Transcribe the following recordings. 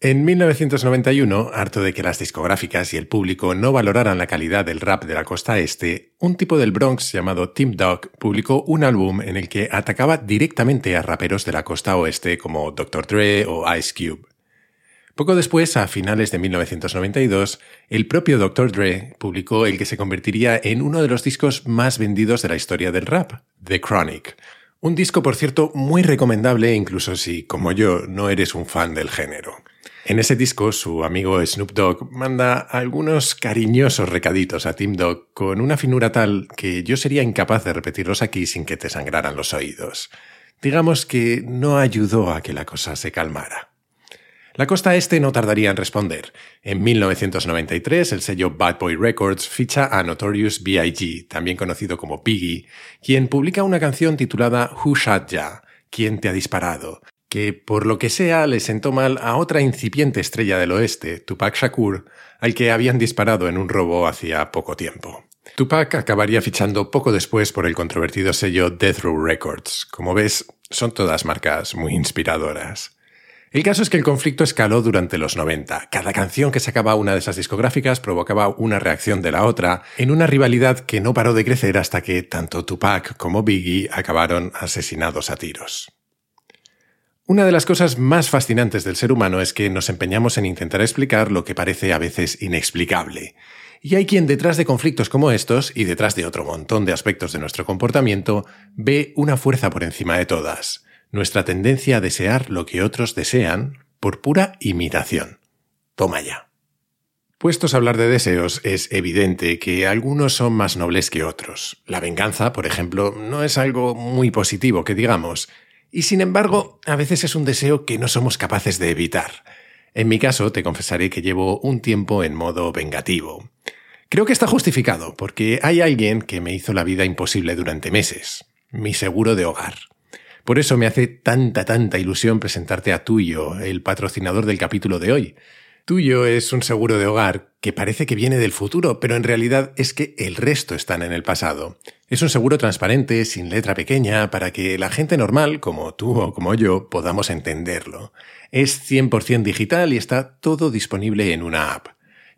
En 1991, harto de que las discográficas y el público no valoraran la calidad del rap de la costa este, un tipo del Bronx llamado Tim Dog publicó un álbum en el que atacaba directamente a raperos de la costa oeste como Dr. Dre o Ice Cube. Poco después, a finales de 1992, el propio Dr. Dre publicó el que se convertiría en uno de los discos más vendidos de la historia del rap, The Chronic. Un disco, por cierto, muy recomendable incluso si, como yo, no eres un fan del género. En ese disco, su amigo Snoop Dogg manda algunos cariñosos recaditos a Tim Dog con una finura tal que yo sería incapaz de repetirlos aquí sin que te sangraran los oídos. Digamos que no ayudó a que la cosa se calmara. La costa este no tardaría en responder. En 1993, el sello Bad Boy Records ficha a Notorious B.I.G., también conocido como Biggie, quien publica una canción titulada Who Shot Ya? ¿Quién te ha disparado? Que por lo que sea le sentó mal a otra incipiente estrella del oeste, Tupac Shakur, al que habían disparado en un robo hacía poco tiempo. Tupac acabaría fichando poco después por el controvertido sello Death Row Records. Como ves, son todas marcas muy inspiradoras. El caso es que el conflicto escaló durante los 90. Cada canción que sacaba una de esas discográficas provocaba una reacción de la otra, en una rivalidad que no paró de crecer hasta que tanto Tupac como Biggie acabaron asesinados a tiros. Una de las cosas más fascinantes del ser humano es que nos empeñamos en intentar explicar lo que parece a veces inexplicable. Y hay quien detrás de conflictos como estos, y detrás de otro montón de aspectos de nuestro comportamiento, ve una fuerza por encima de todas, nuestra tendencia a desear lo que otros desean por pura imitación. Toma ya. Puestos a hablar de deseos, es evidente que algunos son más nobles que otros. La venganza, por ejemplo, no es algo muy positivo que digamos, y sin embargo, a veces es un deseo que no somos capaces de evitar. En mi caso, te confesaré que llevo un tiempo en modo vengativo. Creo que está justificado, porque hay alguien que me hizo la vida imposible durante meses, mi seguro de hogar. Por eso me hace tanta, tanta ilusión presentarte a Tuyo, el patrocinador del capítulo de hoy. Tuyo es un seguro de hogar que parece que viene del futuro, pero en realidad es que el resto están en el pasado. Es un seguro transparente, sin letra pequeña, para que la gente normal, como tú o como yo, podamos entenderlo. Es 100% digital y está todo disponible en una app.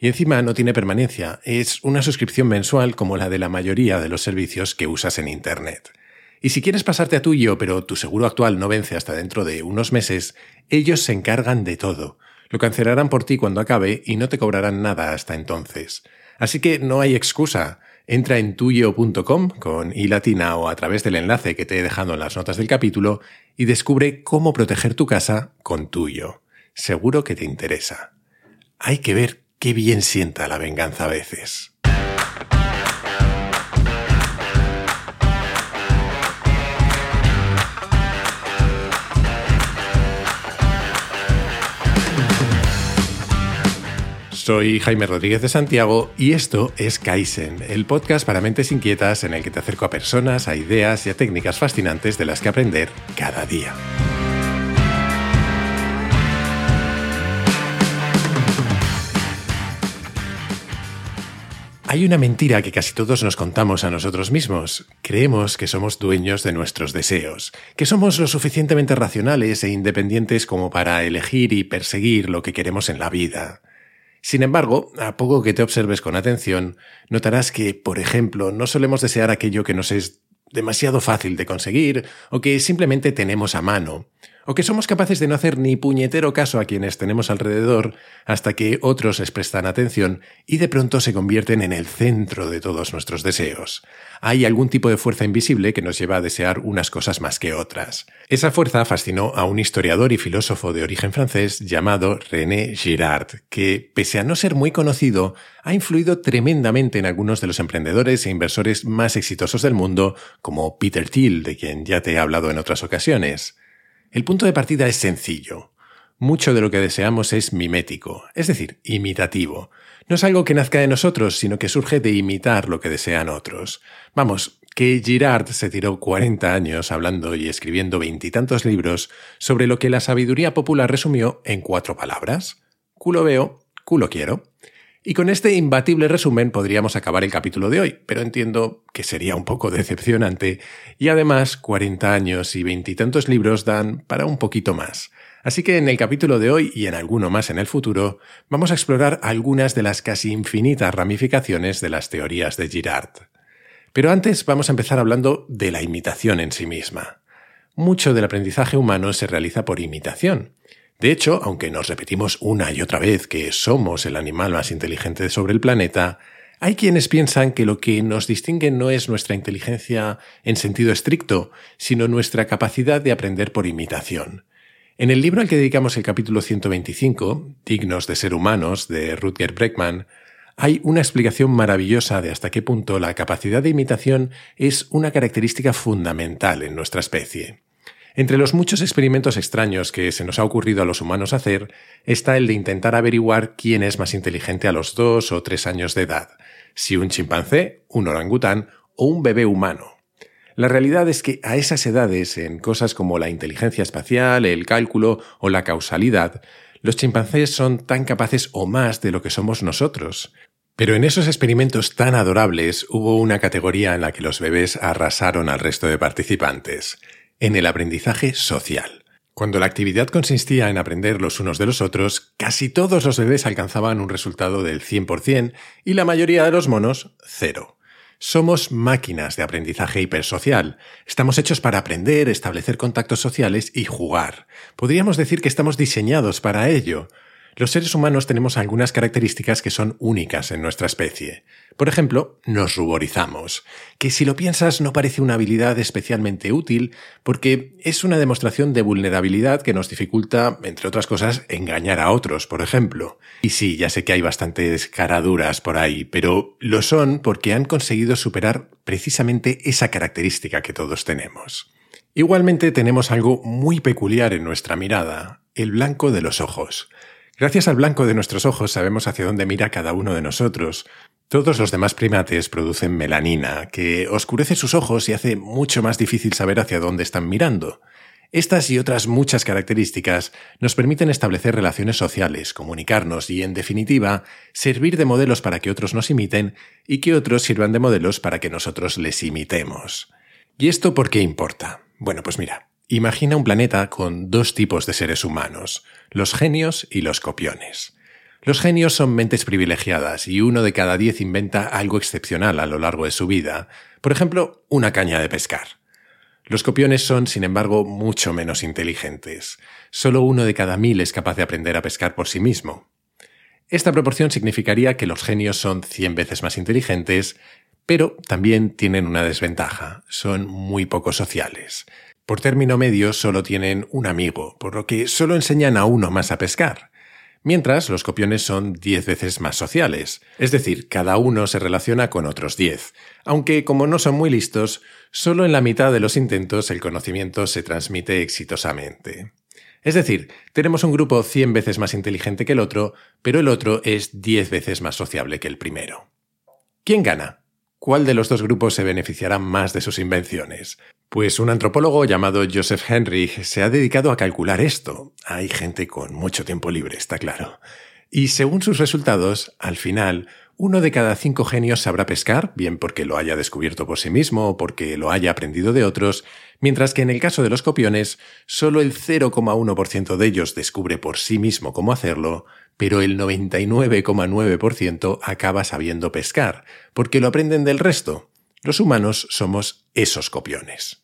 Y encima no tiene permanencia, es una suscripción mensual como la de la mayoría de los servicios que usas en Internet. Y si quieres pasarte a tuyo, pero tu seguro actual no vence hasta dentro de unos meses, ellos se encargan de todo lo cancelarán por ti cuando acabe y no te cobrarán nada hasta entonces. Así que no hay excusa. Entra en tuyo.com con i latina o a través del enlace que te he dejado en las notas del capítulo y descubre cómo proteger tu casa con tuyo. Seguro que te interesa. Hay que ver qué bien sienta la venganza a veces. Soy Jaime Rodríguez de Santiago y esto es Kaizen, el podcast para mentes inquietas en el que te acerco a personas, a ideas y a técnicas fascinantes de las que aprender cada día. Hay una mentira que casi todos nos contamos a nosotros mismos. Creemos que somos dueños de nuestros deseos, que somos lo suficientemente racionales e independientes como para elegir y perseguir lo que queremos en la vida. Sin embargo, a poco que te observes con atención, notarás que, por ejemplo, no solemos desear aquello que nos es demasiado fácil de conseguir o que simplemente tenemos a mano, o que somos capaces de no hacer ni puñetero caso a quienes tenemos alrededor hasta que otros les prestan atención y de pronto se convierten en el centro de todos nuestros deseos hay algún tipo de fuerza invisible que nos lleva a desear unas cosas más que otras. Esa fuerza fascinó a un historiador y filósofo de origen francés llamado René Girard, que, pese a no ser muy conocido, ha influido tremendamente en algunos de los emprendedores e inversores más exitosos del mundo, como Peter Thiel, de quien ya te he hablado en otras ocasiones. El punto de partida es sencillo. Mucho de lo que deseamos es mimético, es decir, imitativo. No es algo que nazca de nosotros, sino que surge de imitar lo que desean otros. Vamos, que Girard se tiró 40 años hablando y escribiendo veintitantos libros sobre lo que la sabiduría popular resumió en cuatro palabras. Culo veo, culo quiero. Y con este imbatible resumen podríamos acabar el capítulo de hoy, pero entiendo que sería un poco decepcionante y además 40 años y veintitantos libros dan para un poquito más. Así que en el capítulo de hoy y en alguno más en el futuro, vamos a explorar algunas de las casi infinitas ramificaciones de las teorías de Girard. Pero antes vamos a empezar hablando de la imitación en sí misma. Mucho del aprendizaje humano se realiza por imitación. De hecho, aunque nos repetimos una y otra vez que somos el animal más inteligente sobre el planeta, hay quienes piensan que lo que nos distingue no es nuestra inteligencia en sentido estricto, sino nuestra capacidad de aprender por imitación. En el libro al que dedicamos el capítulo 125, Dignos de ser humanos, de Rutger Breckman, hay una explicación maravillosa de hasta qué punto la capacidad de imitación es una característica fundamental en nuestra especie. Entre los muchos experimentos extraños que se nos ha ocurrido a los humanos hacer está el de intentar averiguar quién es más inteligente a los dos o tres años de edad, si un chimpancé, un orangután o un bebé humano. La realidad es que a esas edades, en cosas como la inteligencia espacial, el cálculo o la causalidad, los chimpancés son tan capaces o más de lo que somos nosotros. Pero en esos experimentos tan adorables hubo una categoría en la que los bebés arrasaron al resto de participantes, en el aprendizaje social. Cuando la actividad consistía en aprender los unos de los otros, casi todos los bebés alcanzaban un resultado del 100% y la mayoría de los monos cero. Somos máquinas de aprendizaje hipersocial. Estamos hechos para aprender, establecer contactos sociales y jugar. Podríamos decir que estamos diseñados para ello. Los seres humanos tenemos algunas características que son únicas en nuestra especie. Por ejemplo, nos ruborizamos, que si lo piensas no parece una habilidad especialmente útil porque es una demostración de vulnerabilidad que nos dificulta, entre otras cosas, engañar a otros, por ejemplo. Y sí, ya sé que hay bastantes caraduras por ahí, pero lo son porque han conseguido superar precisamente esa característica que todos tenemos. Igualmente tenemos algo muy peculiar en nuestra mirada, el blanco de los ojos. Gracias al blanco de nuestros ojos sabemos hacia dónde mira cada uno de nosotros. Todos los demás primates producen melanina, que oscurece sus ojos y hace mucho más difícil saber hacia dónde están mirando. Estas y otras muchas características nos permiten establecer relaciones sociales, comunicarnos y, en definitiva, servir de modelos para que otros nos imiten y que otros sirvan de modelos para que nosotros les imitemos. ¿Y esto por qué importa? Bueno, pues mira, Imagina un planeta con dos tipos de seres humanos, los genios y los copiones. Los genios son mentes privilegiadas y uno de cada diez inventa algo excepcional a lo largo de su vida, por ejemplo, una caña de pescar. Los copiones son, sin embargo, mucho menos inteligentes. Solo uno de cada mil es capaz de aprender a pescar por sí mismo. Esta proporción significaría que los genios son cien veces más inteligentes, pero también tienen una desventaja, son muy poco sociales. Por término medio solo tienen un amigo, por lo que solo enseñan a uno más a pescar. Mientras los copiones son diez veces más sociales, es decir, cada uno se relaciona con otros diez, aunque como no son muy listos, solo en la mitad de los intentos el conocimiento se transmite exitosamente. Es decir, tenemos un grupo cien veces más inteligente que el otro, pero el otro es diez veces más sociable que el primero. ¿Quién gana? ¿Cuál de los dos grupos se beneficiará más de sus invenciones? Pues un antropólogo llamado Joseph Henrich se ha dedicado a calcular esto. Hay gente con mucho tiempo libre, está claro. Y según sus resultados, al final, uno de cada cinco genios sabrá pescar, bien porque lo haya descubierto por sí mismo o porque lo haya aprendido de otros, mientras que en el caso de los copiones, solo el 0,1% de ellos descubre por sí mismo cómo hacerlo, pero el 99,9% acaba sabiendo pescar, porque lo aprenden del resto. Los humanos somos esos copiones.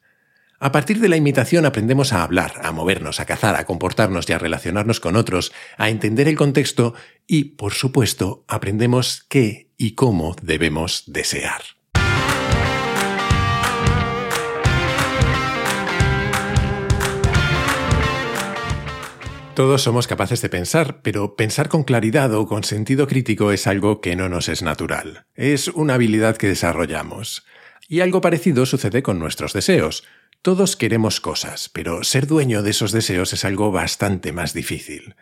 A partir de la imitación aprendemos a hablar, a movernos, a cazar, a comportarnos y a relacionarnos con otros, a entender el contexto y, por supuesto, aprendemos qué y cómo debemos desear. Todos somos capaces de pensar, pero pensar con claridad o con sentido crítico es algo que no nos es natural. Es una habilidad que desarrollamos. Y algo parecido sucede con nuestros deseos. Todos queremos cosas, pero ser dueño de esos deseos es algo bastante más difícil.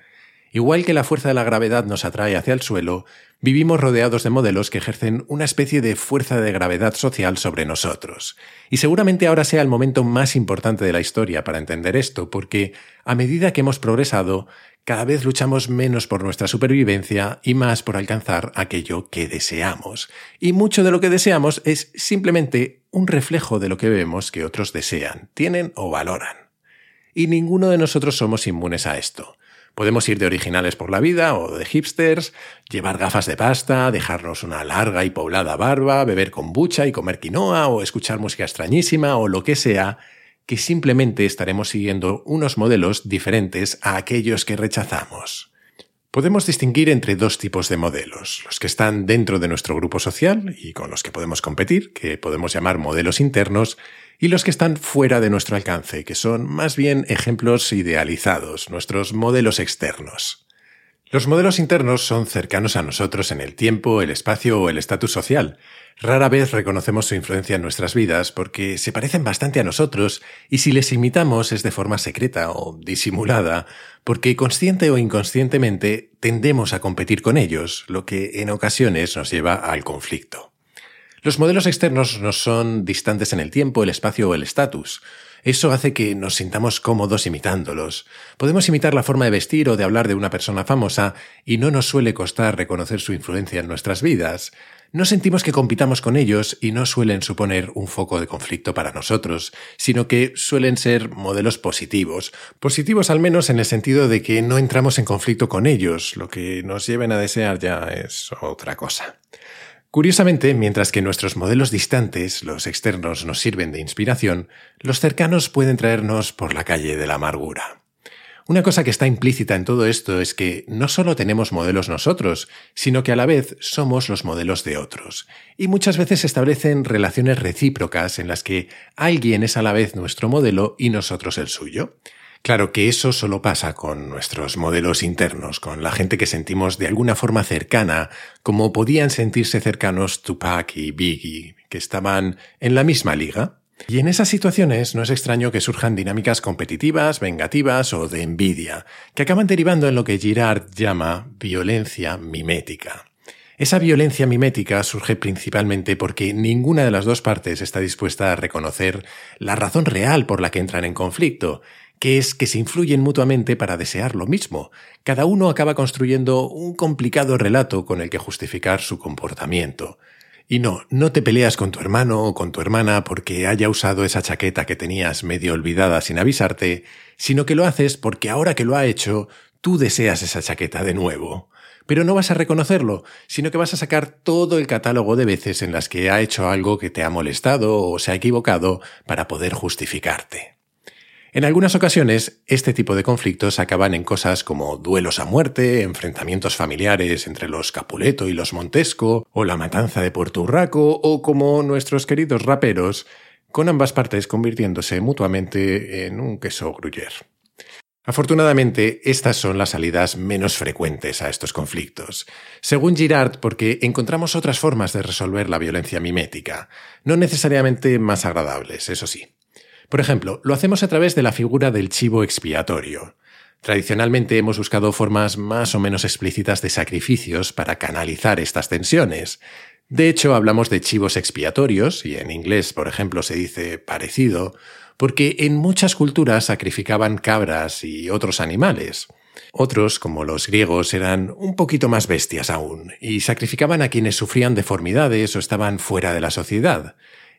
Igual que la fuerza de la gravedad nos atrae hacia el suelo, vivimos rodeados de modelos que ejercen una especie de fuerza de gravedad social sobre nosotros. Y seguramente ahora sea el momento más importante de la historia para entender esto, porque a medida que hemos progresado, cada vez luchamos menos por nuestra supervivencia y más por alcanzar aquello que deseamos. Y mucho de lo que deseamos es simplemente un reflejo de lo que vemos que otros desean, tienen o valoran. y ninguno de nosotros somos inmunes a esto. Podemos ir de originales por la vida o de hipsters, llevar gafas de pasta, dejarnos una larga y poblada barba, beber kombucha y comer quinoa o escuchar música extrañísima o lo que sea, que simplemente estaremos siguiendo unos modelos diferentes a aquellos que rechazamos. Podemos distinguir entre dos tipos de modelos, los que están dentro de nuestro grupo social y con los que podemos competir, que podemos llamar modelos internos, y los que están fuera de nuestro alcance, que son más bien ejemplos idealizados, nuestros modelos externos. Los modelos internos son cercanos a nosotros en el tiempo, el espacio o el estatus social. Rara vez reconocemos su influencia en nuestras vidas porque se parecen bastante a nosotros y si les imitamos es de forma secreta o disimulada, porque consciente o inconscientemente tendemos a competir con ellos, lo que en ocasiones nos lleva al conflicto. Los modelos externos nos son distantes en el tiempo, el espacio o el estatus. Eso hace que nos sintamos cómodos imitándolos. Podemos imitar la forma de vestir o de hablar de una persona famosa y no nos suele costar reconocer su influencia en nuestras vidas. No sentimos que compitamos con ellos y no suelen suponer un foco de conflicto para nosotros, sino que suelen ser modelos positivos. Positivos al menos en el sentido de que no entramos en conflicto con ellos, lo que nos lleven a desear ya es otra cosa. Curiosamente, mientras que nuestros modelos distantes, los externos, nos sirven de inspiración, los cercanos pueden traernos por la calle de la amargura. Una cosa que está implícita en todo esto es que no solo tenemos modelos nosotros, sino que a la vez somos los modelos de otros. Y muchas veces se establecen relaciones recíprocas en las que alguien es a la vez nuestro modelo y nosotros el suyo. Claro que eso solo pasa con nuestros modelos internos, con la gente que sentimos de alguna forma cercana, como podían sentirse cercanos Tupac y Biggie, que estaban en la misma liga. Y en esas situaciones no es extraño que surjan dinámicas competitivas, vengativas o de envidia, que acaban derivando en lo que Girard llama violencia mimética. Esa violencia mimética surge principalmente porque ninguna de las dos partes está dispuesta a reconocer la razón real por la que entran en conflicto, que es que se influyen mutuamente para desear lo mismo. Cada uno acaba construyendo un complicado relato con el que justificar su comportamiento. Y no, no te peleas con tu hermano o con tu hermana porque haya usado esa chaqueta que tenías medio olvidada sin avisarte, sino que lo haces porque ahora que lo ha hecho, tú deseas esa chaqueta de nuevo. Pero no vas a reconocerlo, sino que vas a sacar todo el catálogo de veces en las que ha hecho algo que te ha molestado o se ha equivocado para poder justificarte. En algunas ocasiones, este tipo de conflictos acaban en cosas como duelos a muerte, enfrentamientos familiares entre los Capuleto y los Montesco, o la matanza de Puerto Urraco, o como nuestros queridos raperos, con ambas partes convirtiéndose mutuamente en un queso gruyer. Afortunadamente, estas son las salidas menos frecuentes a estos conflictos. Según Girard, porque encontramos otras formas de resolver la violencia mimética, no necesariamente más agradables, eso sí. Por ejemplo, lo hacemos a través de la figura del chivo expiatorio. Tradicionalmente hemos buscado formas más o menos explícitas de sacrificios para canalizar estas tensiones. De hecho, hablamos de chivos expiatorios, y en inglés, por ejemplo, se dice parecido, porque en muchas culturas sacrificaban cabras y otros animales. Otros, como los griegos, eran un poquito más bestias aún, y sacrificaban a quienes sufrían deformidades o estaban fuera de la sociedad.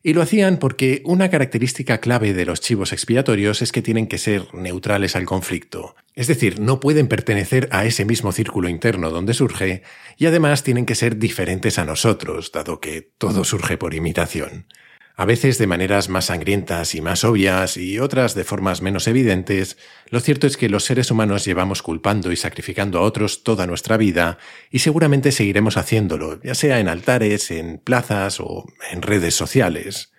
Y lo hacían porque una característica clave de los chivos expiatorios es que tienen que ser neutrales al conflicto. Es decir, no pueden pertenecer a ese mismo círculo interno donde surge y además tienen que ser diferentes a nosotros, dado que todo surge por imitación a veces de maneras más sangrientas y más obvias y otras de formas menos evidentes, lo cierto es que los seres humanos llevamos culpando y sacrificando a otros toda nuestra vida y seguramente seguiremos haciéndolo, ya sea en altares, en plazas o en redes sociales.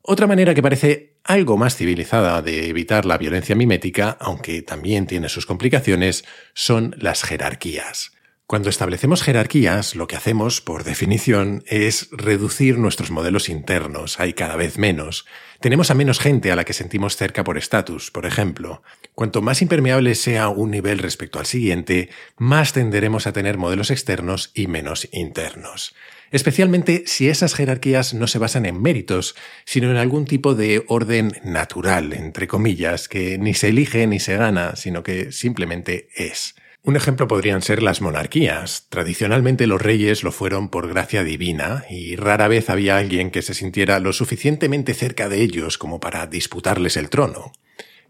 Otra manera que parece algo más civilizada de evitar la violencia mimética, aunque también tiene sus complicaciones, son las jerarquías. Cuando establecemos jerarquías, lo que hacemos, por definición, es reducir nuestros modelos internos. Hay cada vez menos. Tenemos a menos gente a la que sentimos cerca por estatus, por ejemplo. Cuanto más impermeable sea un nivel respecto al siguiente, más tenderemos a tener modelos externos y menos internos. Especialmente si esas jerarquías no se basan en méritos, sino en algún tipo de orden natural, entre comillas, que ni se elige ni se gana, sino que simplemente es. Un ejemplo podrían ser las monarquías. Tradicionalmente los reyes lo fueron por gracia divina y rara vez había alguien que se sintiera lo suficientemente cerca de ellos como para disputarles el trono.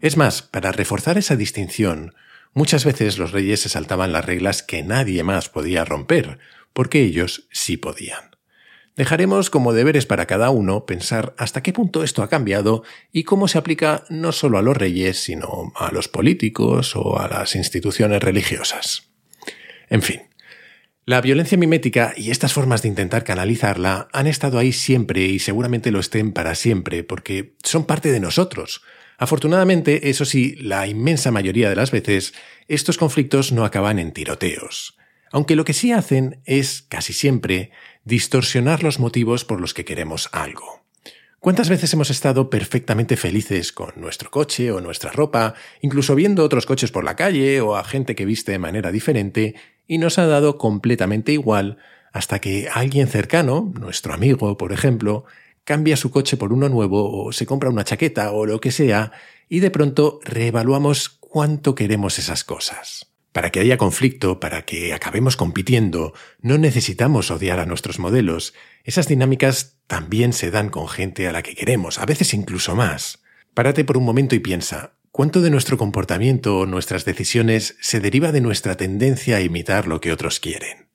Es más, para reforzar esa distinción, muchas veces los reyes se saltaban las reglas que nadie más podía romper, porque ellos sí podían. Dejaremos como deberes para cada uno pensar hasta qué punto esto ha cambiado y cómo se aplica no solo a los reyes, sino a los políticos o a las instituciones religiosas. En fin, la violencia mimética y estas formas de intentar canalizarla han estado ahí siempre y seguramente lo estén para siempre, porque son parte de nosotros. Afortunadamente, eso sí, la inmensa mayoría de las veces, estos conflictos no acaban en tiroteos. Aunque lo que sí hacen es, casi siempre, distorsionar los motivos por los que queremos algo. ¿Cuántas veces hemos estado perfectamente felices con nuestro coche o nuestra ropa, incluso viendo otros coches por la calle o a gente que viste de manera diferente, y nos ha dado completamente igual hasta que alguien cercano, nuestro amigo, por ejemplo, cambia su coche por uno nuevo o se compra una chaqueta o lo que sea, y de pronto reevaluamos cuánto queremos esas cosas. Para que haya conflicto, para que acabemos compitiendo, no necesitamos odiar a nuestros modelos. Esas dinámicas también se dan con gente a la que queremos, a veces incluso más. Párate por un momento y piensa, ¿cuánto de nuestro comportamiento o nuestras decisiones se deriva de nuestra tendencia a imitar lo que otros quieren?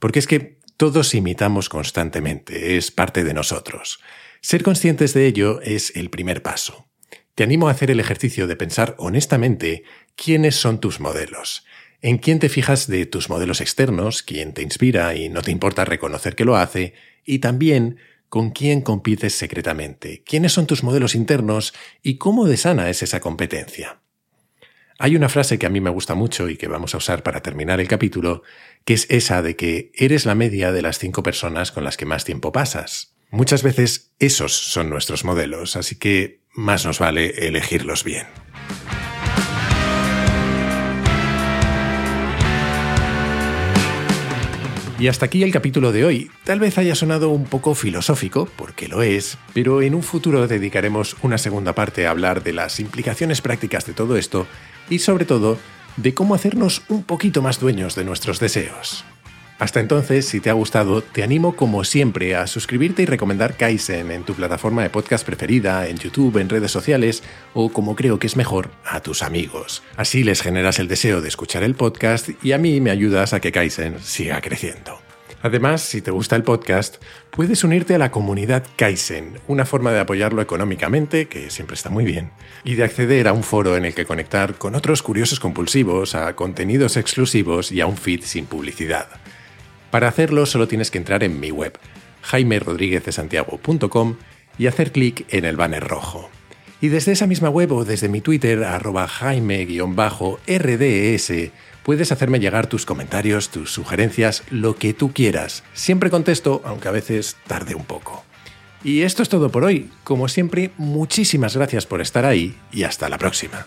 Porque es que todos imitamos constantemente, es parte de nosotros. Ser conscientes de ello es el primer paso. Te animo a hacer el ejercicio de pensar honestamente quiénes son tus modelos en quién te fijas de tus modelos externos, quién te inspira y no te importa reconocer que lo hace, y también con quién compites secretamente, quiénes son tus modelos internos y cómo de sana es esa competencia. Hay una frase que a mí me gusta mucho y que vamos a usar para terminar el capítulo, que es esa de que eres la media de las cinco personas con las que más tiempo pasas. Muchas veces esos son nuestros modelos, así que más nos vale elegirlos bien. Y hasta aquí el capítulo de hoy. Tal vez haya sonado un poco filosófico, porque lo es, pero en un futuro dedicaremos una segunda parte a hablar de las implicaciones prácticas de todo esto y sobre todo de cómo hacernos un poquito más dueños de nuestros deseos. Hasta entonces, si te ha gustado, te animo como siempre a suscribirte y recomendar Kaizen en tu plataforma de podcast preferida, en YouTube, en redes sociales o, como creo que es mejor, a tus amigos. Así les generas el deseo de escuchar el podcast y a mí me ayudas a que Kaizen siga creciendo. Además, si te gusta el podcast, puedes unirte a la comunidad Kaizen, una forma de apoyarlo económicamente, que siempre está muy bien, y de acceder a un foro en el que conectar con otros curiosos compulsivos, a contenidos exclusivos y a un feed sin publicidad. Para hacerlo solo tienes que entrar en mi web, jaimerodríguezdesantiago.com y hacer clic en el banner rojo. Y desde esa misma web o desde mi Twitter, arroba jaime-rds, puedes hacerme llegar tus comentarios, tus sugerencias, lo que tú quieras. Siempre contesto, aunque a veces tarde un poco. Y esto es todo por hoy. Como siempre, muchísimas gracias por estar ahí y hasta la próxima.